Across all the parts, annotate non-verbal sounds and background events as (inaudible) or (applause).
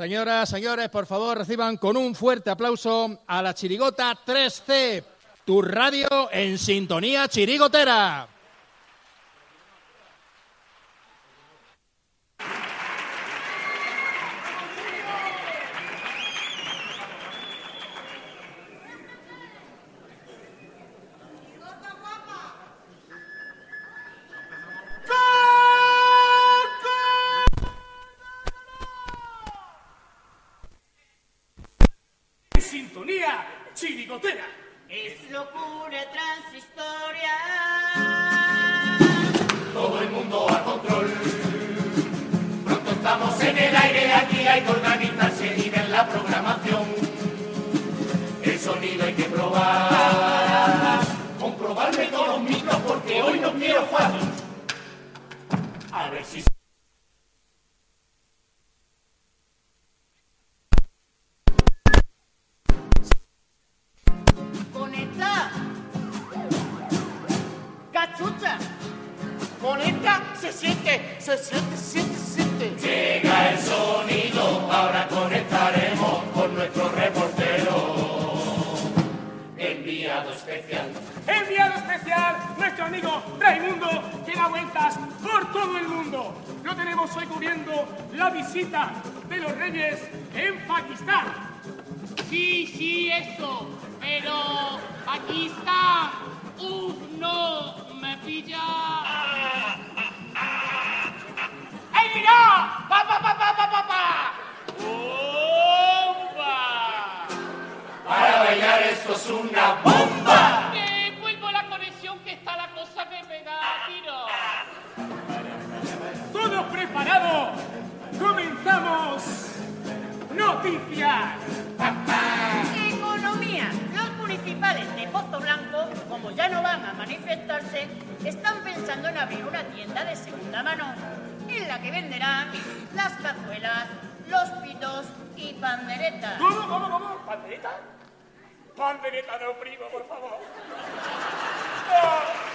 Señoras, señores, por favor, reciban con un fuerte aplauso a la Chirigota 3C, tu radio en sintonía chirigotera. El aire, aquí hay que organizarse y ver la programación. El sonido hay que probar. Comprobarme todos los micros porque hoy no quiero fallos. A ver si Conecta. Cachucha. Conecta, se siente, se siente, se siente, visita de los reyes en Pakistán. Sí, sí, eso. Pero aquí está. Uf, no, me pilla. ¡Ey, mira! ¡Pa, pa, pa, pa, pa, pa, pa! ¡Bomba! Para bailar esto es una bomba. ¡Noticias! Economía. Los municipales de Pozo Blanco, como ya no van a manifestarse, están pensando en abrir una tienda de segunda mano en la que venderán las cazuelas, los pitos y panderetas. ¿Cómo, cómo, cómo? ¿Pandereta? Pandereta no, primo, por favor. (laughs)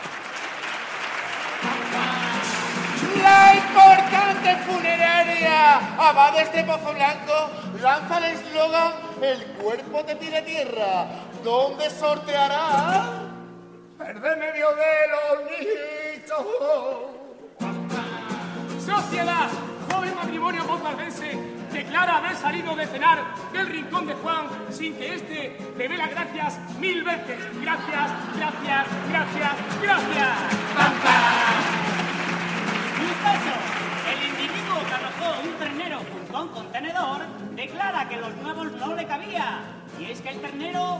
La importante funeraria Abades de Pozo Blanco lanza el eslogan El cuerpo te pide tierra, donde sorteará el remedio de los niños. Sociedad, joven matrimonio pozalbense, declara haber salido de cenar del rincón de Juan sin que éste le dé gracias mil veces. Gracias, gracias, gracias, gracias. Un El individuo que arrojó un ternero junto a un contenedor declara que los nuevos no le cabía. Y es que el ternero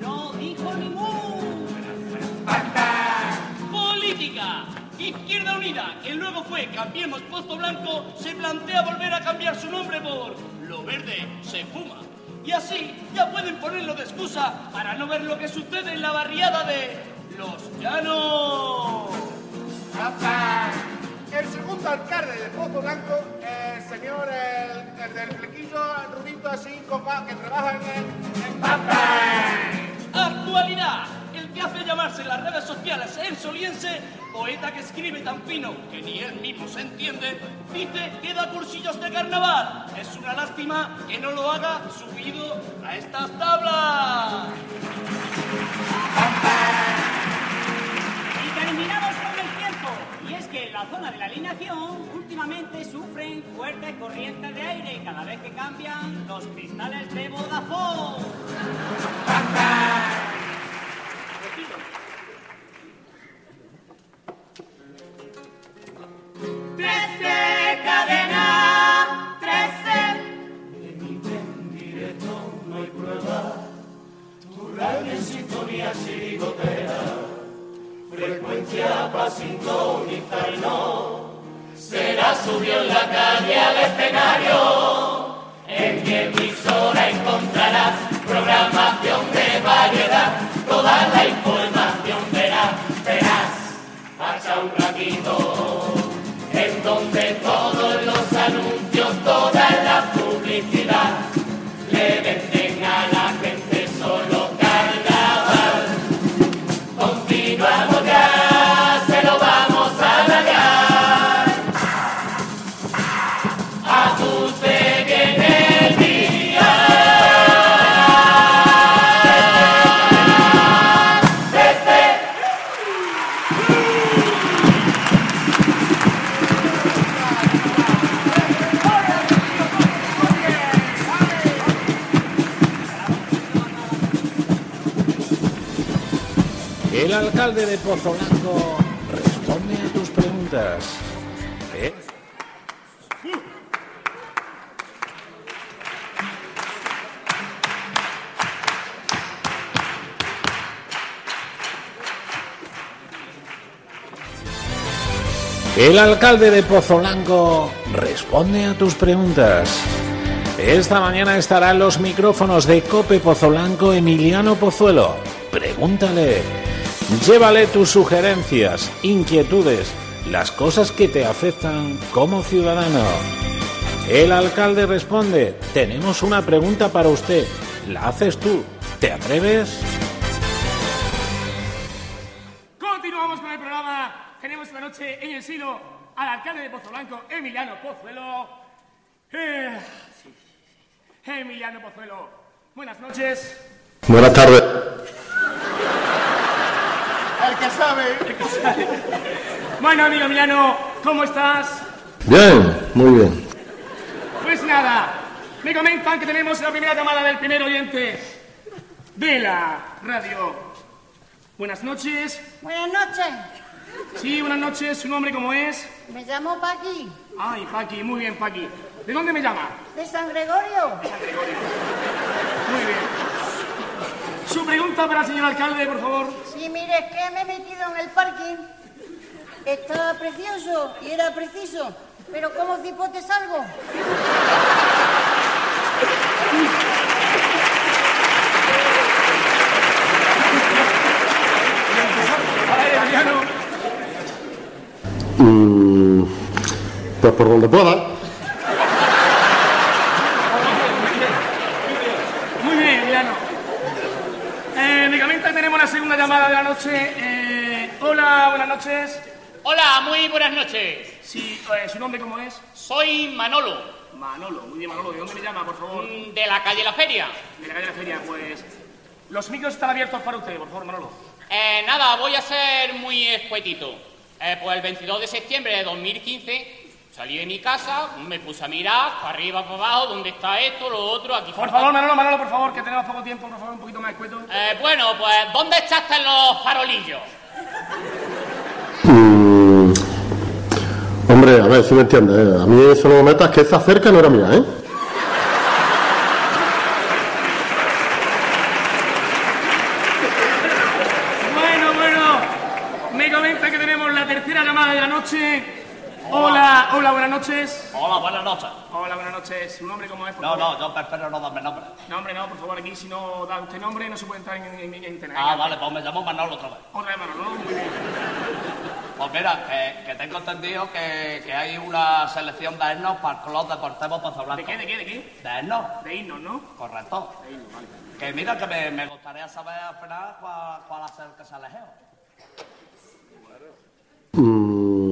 no dijo ni mu. Política. Izquierda Unida, que luego fue Cambiemos Pozo Blanco, se plantea volver a cambiar su nombre por Lo Verde se fuma. Y así ya pueden ponerlo de excusa para no ver lo que sucede en la barriada de Los Llanos. El segundo alcalde de Pozo Blanco, el señor el, el del flequillo rubito así con ba- que trabaja en el... Actualidad. El que hace llamarse en las redes sociales el soliense, poeta que escribe tan fino que ni él mismo se entiende, dice que da cursillos de carnaval. Es una lástima que no lo haga subido a estas tablas. Y terminamos con que en la zona de la alineación últimamente sufren fuertes corrientes de aire cada vez que cambian los cristales de Vodafone. Frecuencia para sincronizarnos, será subió en la calle al escenario. En mi emisora encontrarás programación de variedad, toda la información verás, verás, pasa un ratito, en donde todos los anuncios, toda la publicidad. Alcalde de Pozo Blanco responde a tus preguntas. ¿Eh? El alcalde de Pozo Blanco responde a tus preguntas. Esta mañana estarán los micrófonos de Cope Pozo Blanco Emiliano Pozuelo. Pregúntale. Llévale tus sugerencias, inquietudes, las cosas que te afectan como ciudadano. El alcalde responde, tenemos una pregunta para usted. La haces tú. ¿Te atreves? Continuamos con el programa. Tenemos esta noche en el silo al alcalde de Pozo Blanco, Emiliano Pozuelo. Eh, sí. Emiliano Pozuelo, buenas noches. Buenas tardes. El que sabe. Bueno, amigo Emiliano, ¿cómo estás? Bien, muy bien. Pues nada, me comentan que tenemos la primera llamada del primer oyente de la radio. Buenas noches. Buenas noches. Sí, buenas noches. ¿Su nombre cómo es? Me llamo Paqui, Ay, Paqui, muy bien, Paqui. ¿De dónde me llama? de San Gregorio. Muy bien. Su pregunta para el señor alcalde, por favor. Sí, mire, es que me he metido en el parking. Estaba precioso y era preciso. Pero ¿cómo cipote salgo? Mm, pues por donde pueda. Muy bien, Emiliano. Eh, me comentan que tenemos la segunda llamada de la noche. Eh, hola, buenas noches. Hola, muy buenas noches. Sí, eh, ¿su nombre cómo es? Soy Manolo, Manolo, muy bien, Manolo. ¿De dónde me llama, por favor? mm, de la calle La Feria. De la calle la feria, pues. Los micros están abiertos para usted, por favor, Manolo. Eh, nada, voy a ser muy escuetito. Pues el 22 de septiembre de 2015 salí de mi casa, me puse a mirar para arriba, para abajo, dónde está esto, lo otro, aquí Por falta- favor, Manolo, Manolo, por favor, que tenemos poco tiempo, por favor, un poquito más escueto. Eh, bueno, pues ¿dónde echaste los farolillos? Mm, hombre, a ver si me entiendes. ¿eh? A mí eso no me metas, que esa cerca no era mía, ¿eh? Bueno, bueno. Me comenta que tenemos la tercera llamada de la noche. Hola, hola, buenas noches. Hola, buenas noches. Hola, buenas noches. ¿Su nombre cómo es? Por No, favor? no, yo prefiero no darme nombre. No, hombre, no, por favor, aquí si no da usted nombre no se puede entrar en, en. Ah, vale, pues me llamo Manolo otra vez. Otra vez, Manolo, ¿no? Muy bien. Pues mira, que, que tengo entendido que, que hay una selección de himnos para el Club Deportivo Pozo Blanco. ¿De qué, de qué, de qué? ¿De himnos? De himnos, ¿no? Correcto. De himnos, vale. Que mira, que me, me gustaría saber al final cuál, cuál ha sido el que se ha elegido. Mm,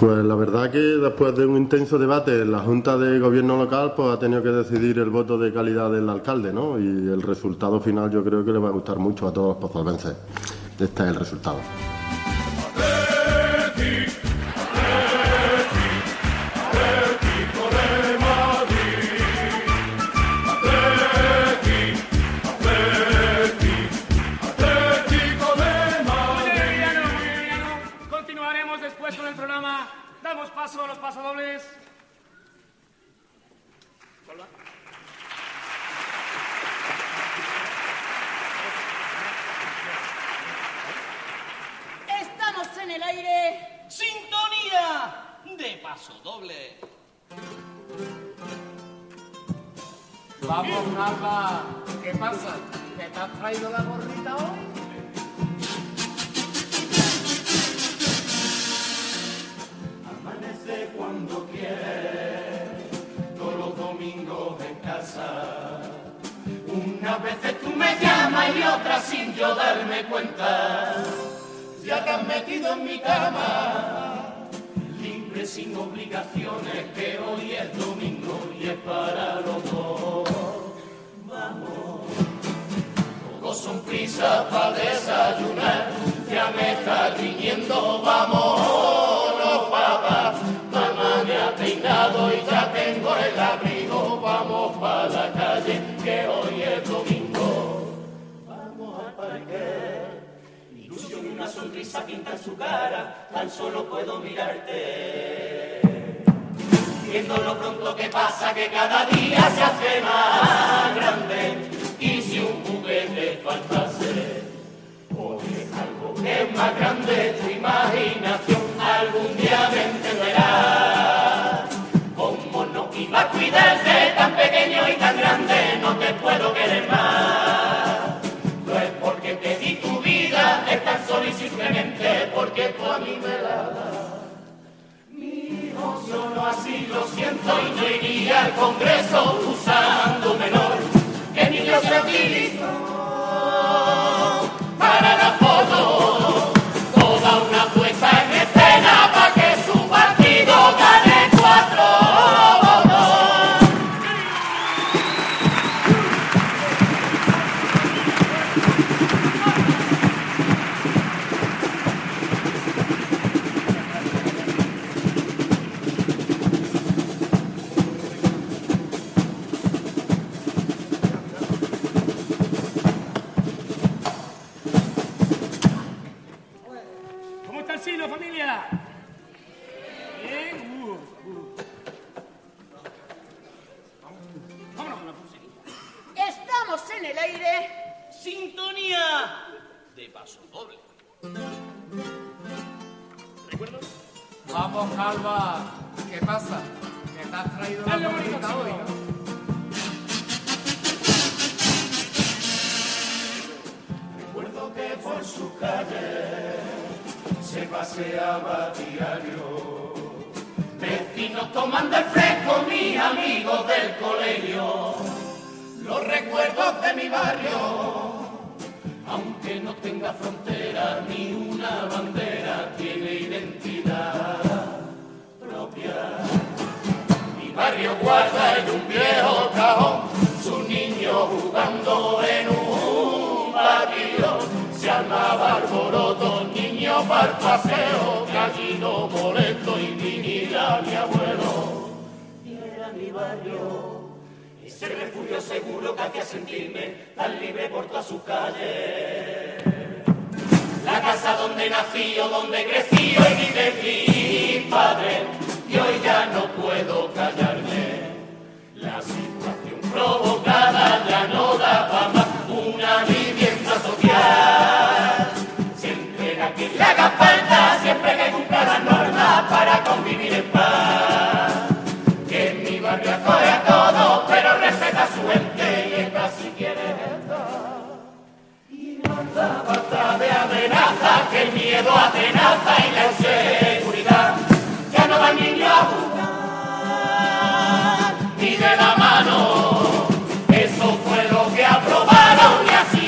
pues la verdad que después de un intenso debate la Junta de Gobierno local pues ha tenido que decidir el voto de calidad del alcalde, ¿no? Y el resultado final yo creo que le va a gustar mucho a todos los pozolvenses. Este es el resultado. Paso a los pasodobles. Vuelva. Estamos en el aire. ¡Sintonía! De paso doble. Vamos, Nava. ¿Qué pasa? ¿Que te has traído la gorrita hoy? Cuando quiere, todos los domingos en Unas veces tú me llamas y otras sin yo darme cuenta. Ya te has metido en mi cama, libre sin obligaciones, que hoy es domingo y es para los dos. Vamos, todos son prisas para desayunar, ya me está riñendo, vámonos ya tengo el abrigo, vamos para la calle, que hoy es domingo. Vamos al parque. Ilusión y una sonrisa pinta en su cara, tan solo puedo mirarte. Viendo lo pronto que pasa, que cada día se hace más grande. Y si un juguete faltase, oye, algo que es más grande, tu imaginación algún día me cuidarte tan pequeño y tan grande, no te puedo querer más. No es porque te di tu vida, es tan solo y simplemente porque tú a mí me la das. Mi solo así lo siento y no iría al Congreso usando menor que yo se utilizó para la mi barrio, ese refugio seguro que hacía sentirme tan libre por toda su calle. La casa donde nací o donde crecí hoy vive mi padre y hoy ya no puedo callarme. La situación provocada ya no daba más una vivienda social. Siempre que le haga falta, siempre que cumpla las normas para convivir en paz. De amenaza, que el miedo atenaza y la inseguridad ya no van niños a jugar ni de la mano. Eso fue lo que aprobaron y así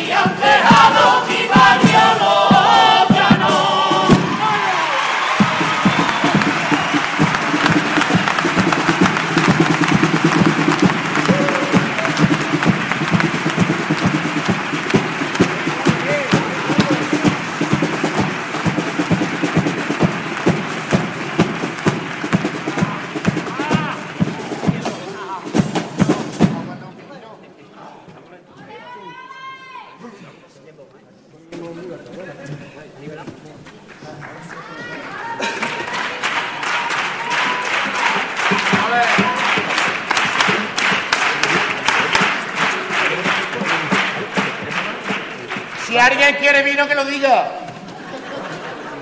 quiere vino, que lo diga.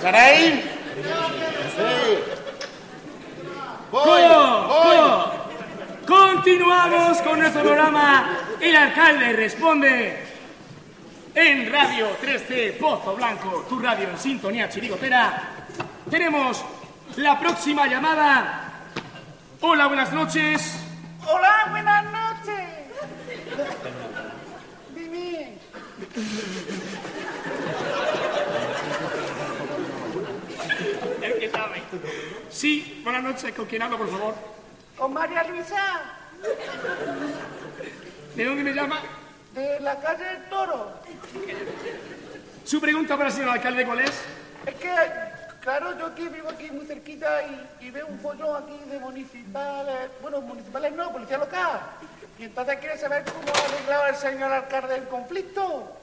¿Queréis? Sí. Voy, voy. ¡Co! Continuamos con nuestro programa El alcalde responde en Radio 13 Pozo Blanco, tu radio en sintonía chirigotera. Tenemos la próxima llamada. Hola, buenas noches. Hola, buenas noches. El que sabe. Sí, buenas noches. ¿Con quién hablo, por favor? Con María Luisa, ¿De dónde me llama? de la calle del Toro. Su pregunta para el señor alcalde, ¿cuál es? Es que, claro, yo aquí vivo aquí muy cerquita y, y veo un follón aquí de municipales, bueno, municipales no, policía local. Y entonces quiere saber cómo ha arreglado el señor alcalde el conflicto.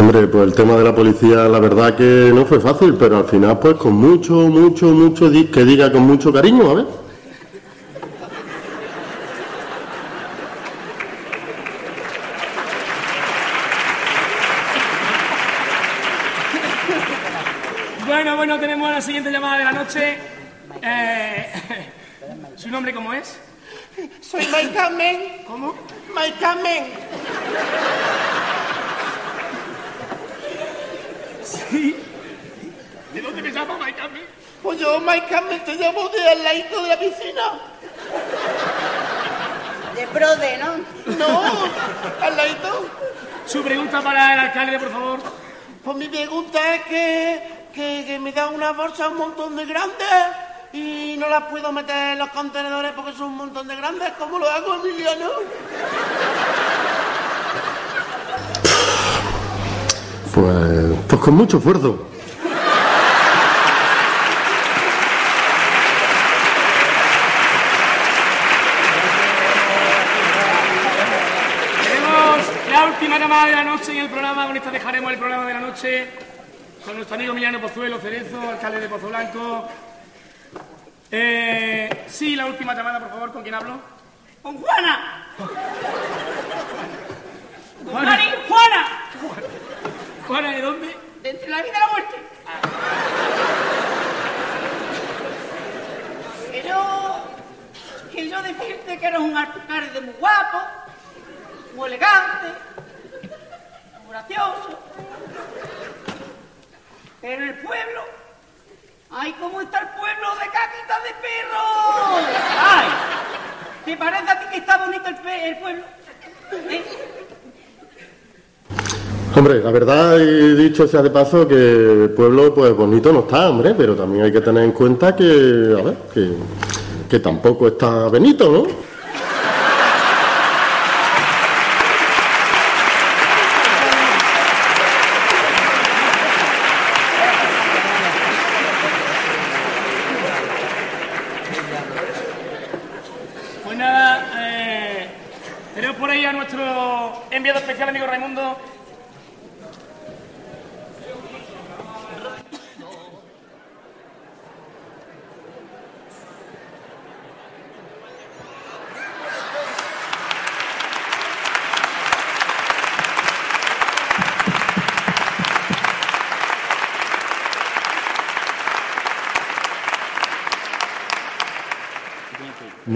Hombre, pues el tema de la policía, la verdad que no fue fácil, pero al final, pues con mucho, mucho, mucho, que diga con mucho cariño, a ver. Bueno, bueno, tenemos la siguiente llamada de la noche. Eh, (laughs) ¿Su nombre cómo es? Soy Mike Carmen. ¿Cómo? Mike Carmen. Sí. ¿De dónde me llama, Mike Carmen? Pues yo, Mike Carmen, te llamo de al ladito de la piscina. De brode, ¿no? No, al ladito. Su pregunta para el alcalde, por favor. Pues mi pregunta es que, que, que me da una bolsa un montón de grandes y no las puedo meter en los contenedores porque son un montón de grandes. ¿Cómo lo hago, Emiliano? Pues, pues con mucho esfuerzo. Tenemos llamada de la noche en el programa. Con esta dejaremos el programa de la noche con nuestro amigo Emiliano Pozuelo Cerezo, alcalde de Pozo Blanco. Eh, sí, la última llamada, por favor. ¿Con quién hablo? ¡Con Juana! Juana. ¡Mari, Juana! Juana, ¿de dónde? De entre la vida y la muerte. Quiero, quiero decirte que eres un alcalde muy guapo, muy elegante, gracioso. Pero el pueblo, ¡ay, cómo está el pueblo de caquita de perro! ¡Ay! ¿Te parece a ti que está bonito el, pueblo? ¿Eh? Hombre, la verdad, he dicho sea de paso que el pueblo, pues bonito no está, hombre, pero también hay que tener en cuenta que, a ver, que, que tampoco está Benito, ¿no? Pues nada, eh, tenemos por ahí a nuestro enviado especial, amigo Raimundo.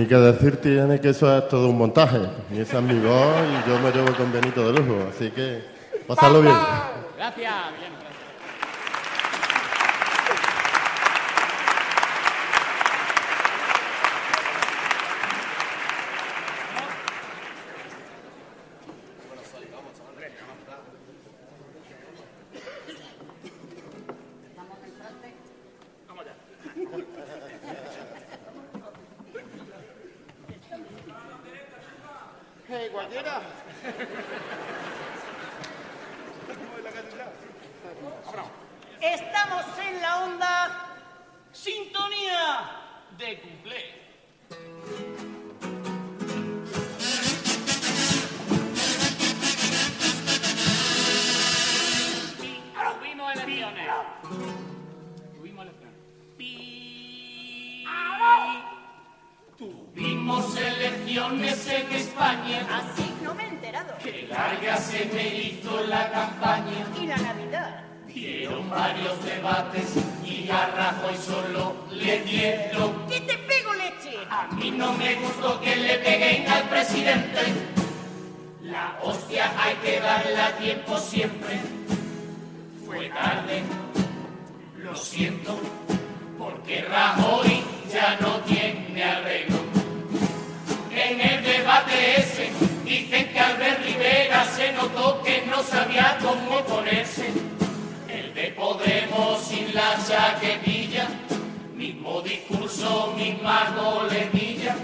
Ni que decir tiene que eso es todo un montaje. Y esa es mi voz y yo me llevo con Benito de lujo, así que pasadlo bien. Gracias, Estamos en la onda. Sintonía de cumple. Elecciones en España, Así no me he enterado. que larga se me hizo la campaña. Y la Navidad. Dieron varios debates y a Rajoy solo le dieron. ¿Qué te pego, leche? A mí no me gustó que le peguen al presidente. La hostia hay que darla a tiempo siempre. Fue tarde, lo siento, porque Rajoy ya no tiene arreglo. Dicen que Albert Rivera se notó que no sabía cómo ponerse. El de Podemos sin la chaquetilla, mismo discurso, misma coletilla.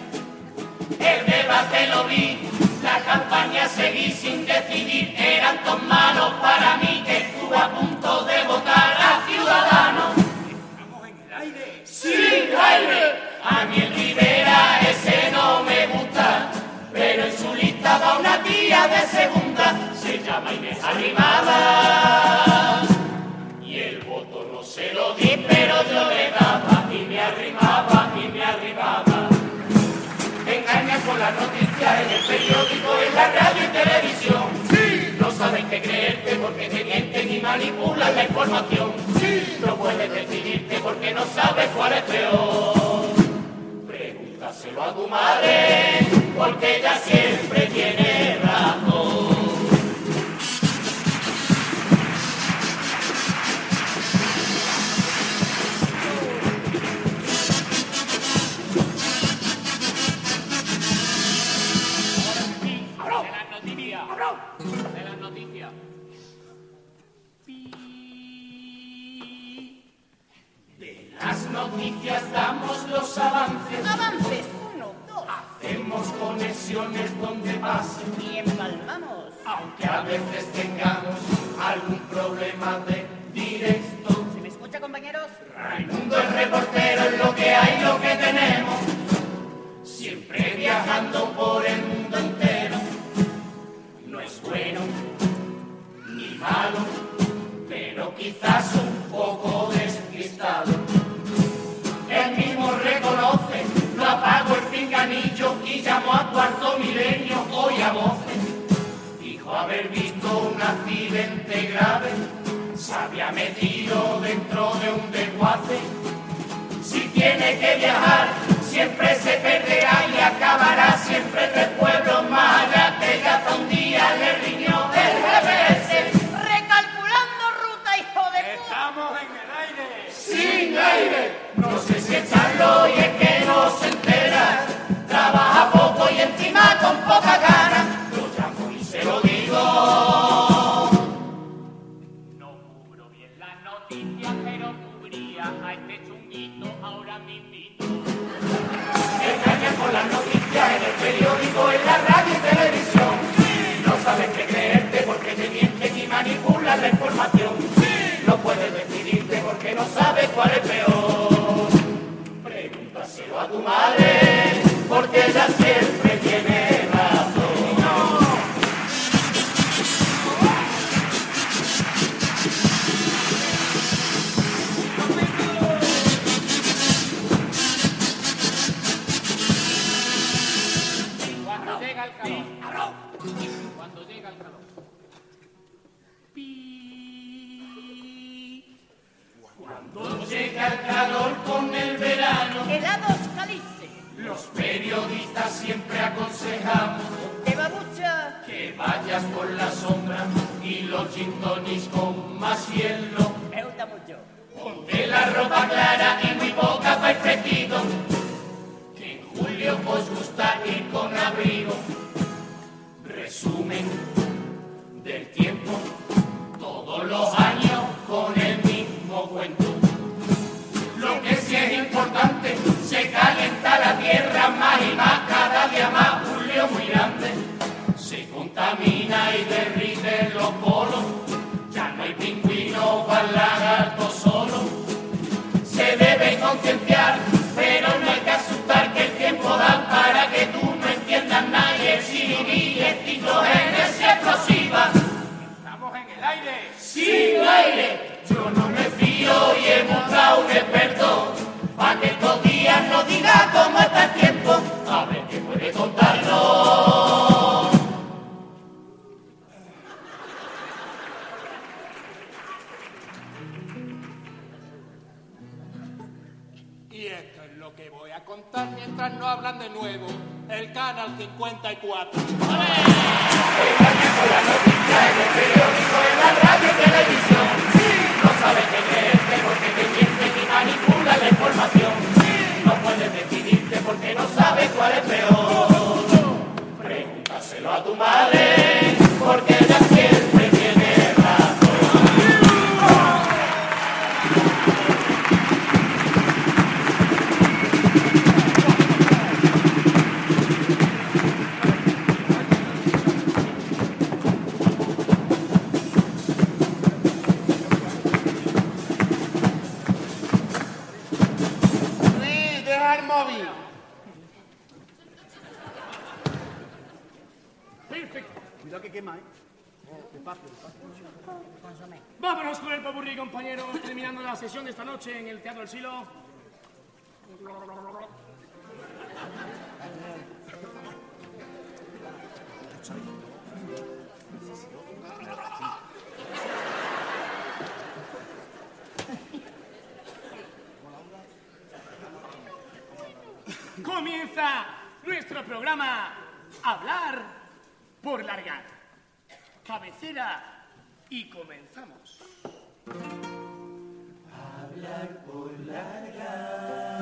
El debate lo vi, la campaña seguí sin decidir, eran tan malos para mí que estuve a punto de votar a Ciudadanos. ¡Sin aire! A mí el Rivera ese no me llama Inés Arrimada. Y el voto no se lo di, pero yo le daba y me arrimaba y me arrimaba. Engañan con las noticias en el periódico, en la radio y televisión. Sí. No saben qué creerte porque te mienten y manipulan la información. Sí. No puedes decidirte porque no sabes cuál es peor. Pregúntaselo a tu madre porque ella siempre tiene noticias damos los avances. Avances, uno, dos. Hacemos conexiones donde pasen. Y empalmamos. Aunque a veces tengamos algún problema de directo. ¿Se me escucha, compañeros? Raimundo es reportero es lo que hay, lo que tenemos. Siempre viajando por el mundo entero. No es bueno ni malo, pero quizás un poco despistado. Y llamó a cuarto milenio hoy a voces. Dijo haber visto un accidente grave, se había metido dentro de un desguace. Si tiene que viajar, siempre se perderá y acabará siempre tres pueblos más allá que ya un día le riñó el GPS. Recalculando ruta, hijo de puta. Estamos en el aire. Sin aire, no sé si echarlo y es que no se con poca gana. En mientras no hablan de nuevo el Canal 54. No sabes qué creerte porque te mienten y manipulan la información. No puedes decidirte porque no sabes cuál es peor. Pregúntaselo a tu madre y comenzamos. Hablar por largar.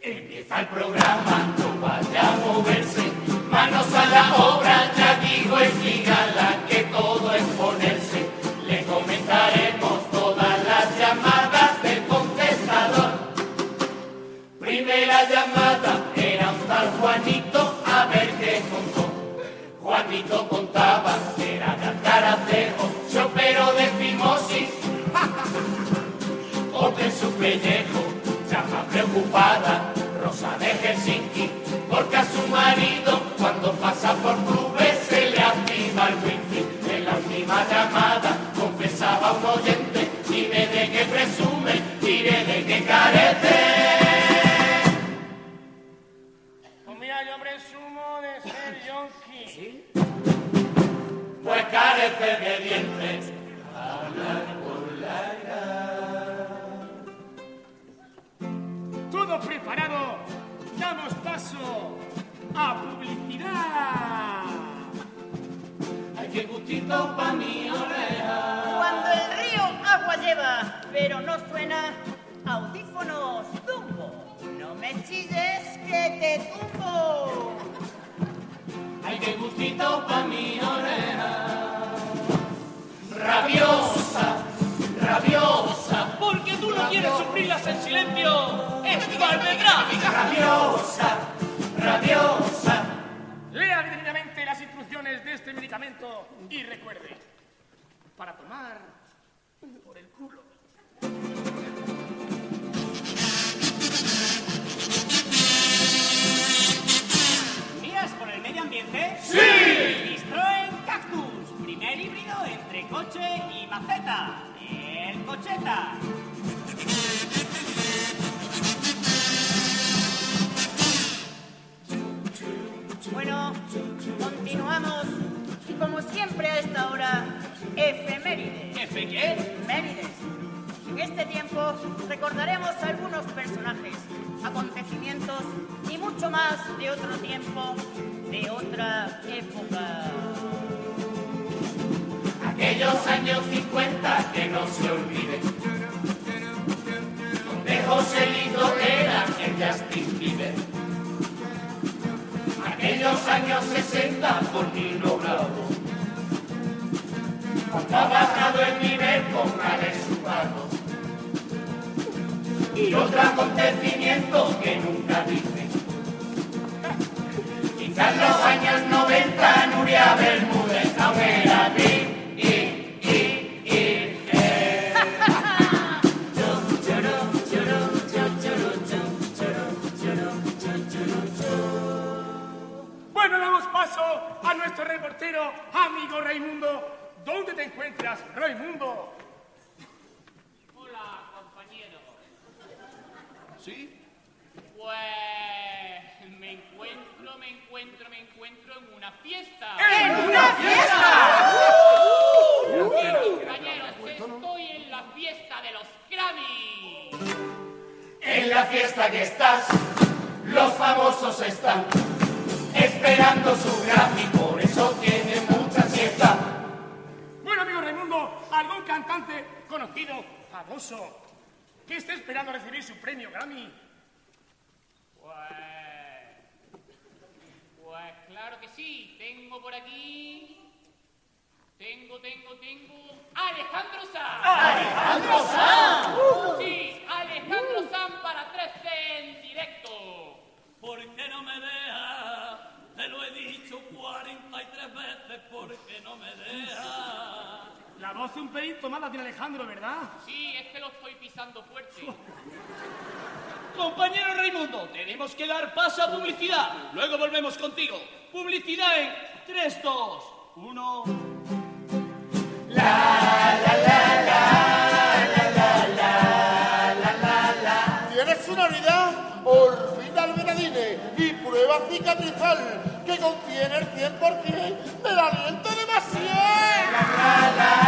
Empieza el programa, no vaya a moverse. Manos a la obra, ya digo espigala que todo es ponerse. Le comentaremos todas las llamadas del contestador. Primera llamada era un tal Juanito, a ver qué contó. Juanito contaba operó de fimosis. (laughs) En su pellejo, llama preocupada, Rosa de Helsinki, porque a su marido cuando pasa por clubes se le activa el wifi. En la última llamada confesaba un oyente, dime de qué presume, diré de qué carece. Carece de dientes. Hablar por largar. Todo preparado. Damos paso a publicidad. Ay, qué gustito pa' mi oreja. Cuando el río agua lleva, pero no suena, audífonos tumbo. No me chilles que te tumbo. Ay, qué gustito pa' mi oreja. Rabiosa, rabiosa. Porque tú no quieres sufrirlas en silencio. ¡Es valvegráfica! Rabiosa, rabiosa. Lea detenidamente las instrucciones de este medicamento y recuerde, para tomar por el culo. ¿Mías por el medio ambiente? ¡Sí! Primer híbrido entre coche y maceta. El cocheta. Bueno, continuamos. Y como siempre a esta hora, efemérides. ¿Efe qué? Efemérides. En este tiempo recordaremos algunos personajes, acontecimientos y mucho más de otro tiempo, de otra época. Aquellos años 50 que no se olviden. Donde Joselito era el Justin Bieber. Aquellos años 60 por Nino Bravo. Cuando ha bajado el nivel con Alex Ubago. Y otro acontecimiento que nunca dice. Quizás los años 90 Nuria Bermúdez aún era a nuestro reportero, amigo Raimundo. ¿Dónde te encuentras, Raimundo? Hola, compañero. ¿Sí? Pues me encuentro, me encuentro, me encuentro en una fiesta. ¡En una fiesta! Sí, compañeros, estoy en la fiesta de los Grammy. En la fiesta que estás, los famosos están esperando su Grammy, conocido, famoso, que esté esperando a recibir su premio Grammy. Pues, pues claro que sí. Tengo por aquí. Tengo, tengo, tengo. Alejandro Sanz. ¡Alejandro Sanz! Sí, Alejandro Sanz para 13 en directo. ¿Por qué no me dejas? Te lo he dicho 43 veces, ¿por qué no me dejas? La voz un pelín tomada tiene Alejandro, ¿verdad? Sí, es que lo estoy pisando fuerte. Compañero Raimundo, tenemos que dar paso a publicidad. Luego volvemos contigo. Publicidad en 3, 2, 1. ¿Tienes una unidad? Orbital Benadine y prueba cicatrizal que contiene el 100% del aliento de Si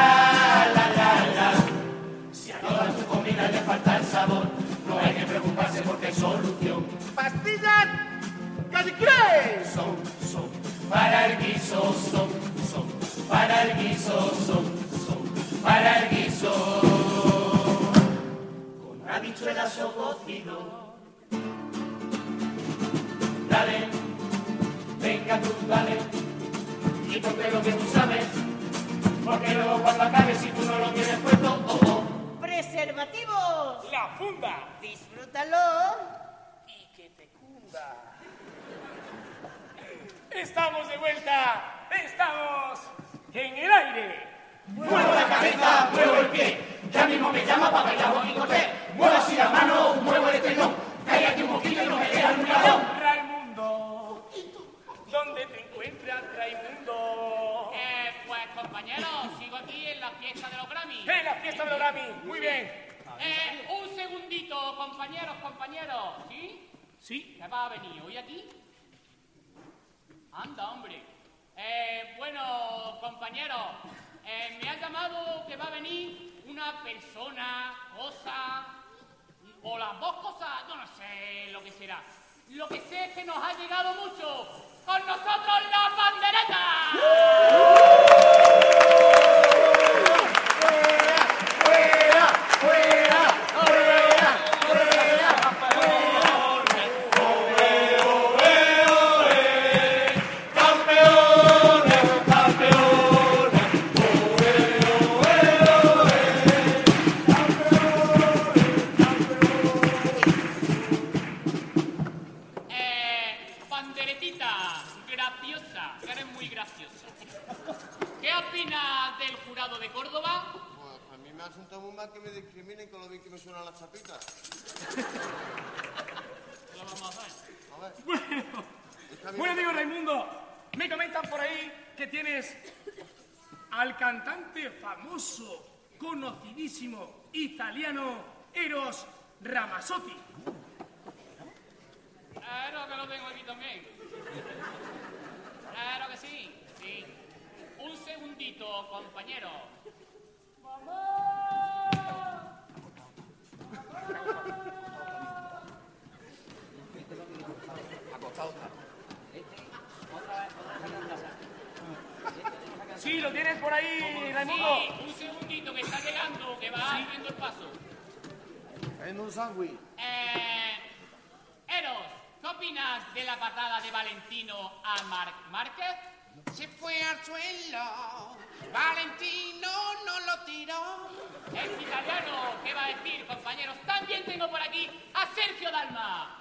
comida le falta el sabor, no hay que preocuparse porque hay solución. ¡Pastillas! ¡Calicré! Son, son, para el guiso, son, son, para el guiso, son, son, para el guiso. Con habichuelas o cocido. Dale, venga tú, dale, y ponte lo que tú sabes, porque luego cuando acabes si tú no lo tienes puesto, oh, oh. ¡Preservativos! La funda. Disfrútalo. Y que te cunda. Estamos de vuelta. Estamos en el aire. Muevo la cabeza, muevo el pie, ya mismo me llama para bailar bonito té. Muevo así la mano, muevo el estrenón, cállate un poquito y no me dejas un ladrón. Raimundo. ¿Dónde te encuentras, Raimundo? Eh, pues compañeros, sigo aquí en la fiesta de los Grammy. En la fiesta de los Grammy. Muy bien. Eh, un segundito, compañeros, compañeros. ¿Sí? Sí. ¿Qué va a venir hoy aquí? Anda, hombre. Eh, bueno, compañeros, eh, me ha llamado que va a venir una persona, cosa, o las dos cosas, yo no sé lo que será. Lo que sé es que nos ha llegado mucho. Con nosotros la pandereta. Por ahí, Raimundo. Sí, un segundito que está llegando, que va haciendo el paso. En un sándwich. Eh, Eros, ¿qué opinas de la patada de Valentino a Marc Márquez? Se fue al suelo. Valentino no lo tiró. Es italiano, ¿qué va a decir, compañeros? También tengo por aquí a Sergio Dalma.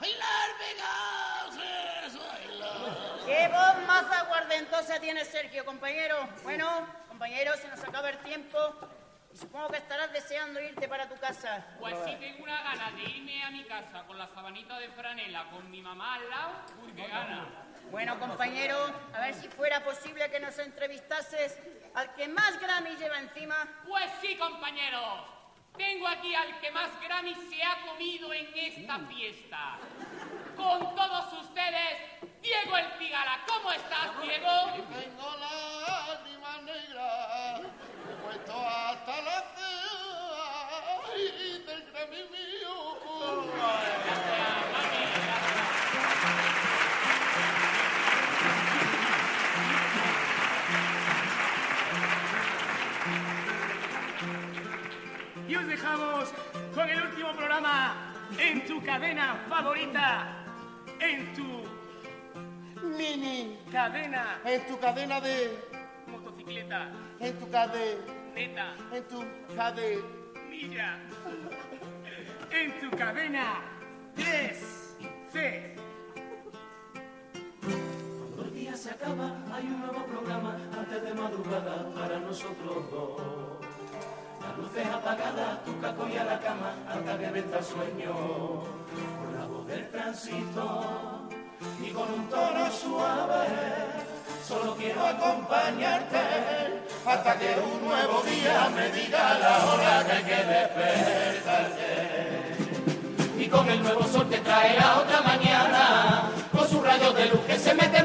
¡Qué voz más aguardentosa tiene Sergio, compañero! Bueno, compañero, se nos acaba el tiempo y supongo que estarás deseando irte para tu casa. Pues sí tengo una gana de irme a mi casa con la sabanita de franela, con mi mamá al lado. Uy, qué gana. Bueno, compañero, a ver si fuera posible que nos entrevistases al que más Grammy lleva encima. Pues sí, compañeros. Tengo aquí al que más Grammy se ha comido en esta fiesta. Con todos ustedes, Diego El Cigala. ¿Cómo estás, Diego? Cadena en tu cadena de... motocicleta, En tu cadena... neta, En tu cadena... milla, en tu cadena 3C. Cuando el día se acaba, hay un nuevo programa antes de madrugada para nosotros dos. Las luces apagadas, tu caco y a la cama, hasta que venza el sueño. Por la del tránsito y con un tono suave solo quiero acompañarte hasta que un nuevo día me diga la hora que hay que despertarte. Y con el nuevo sol que trae la otra mañana con sus rayos de luz que se meten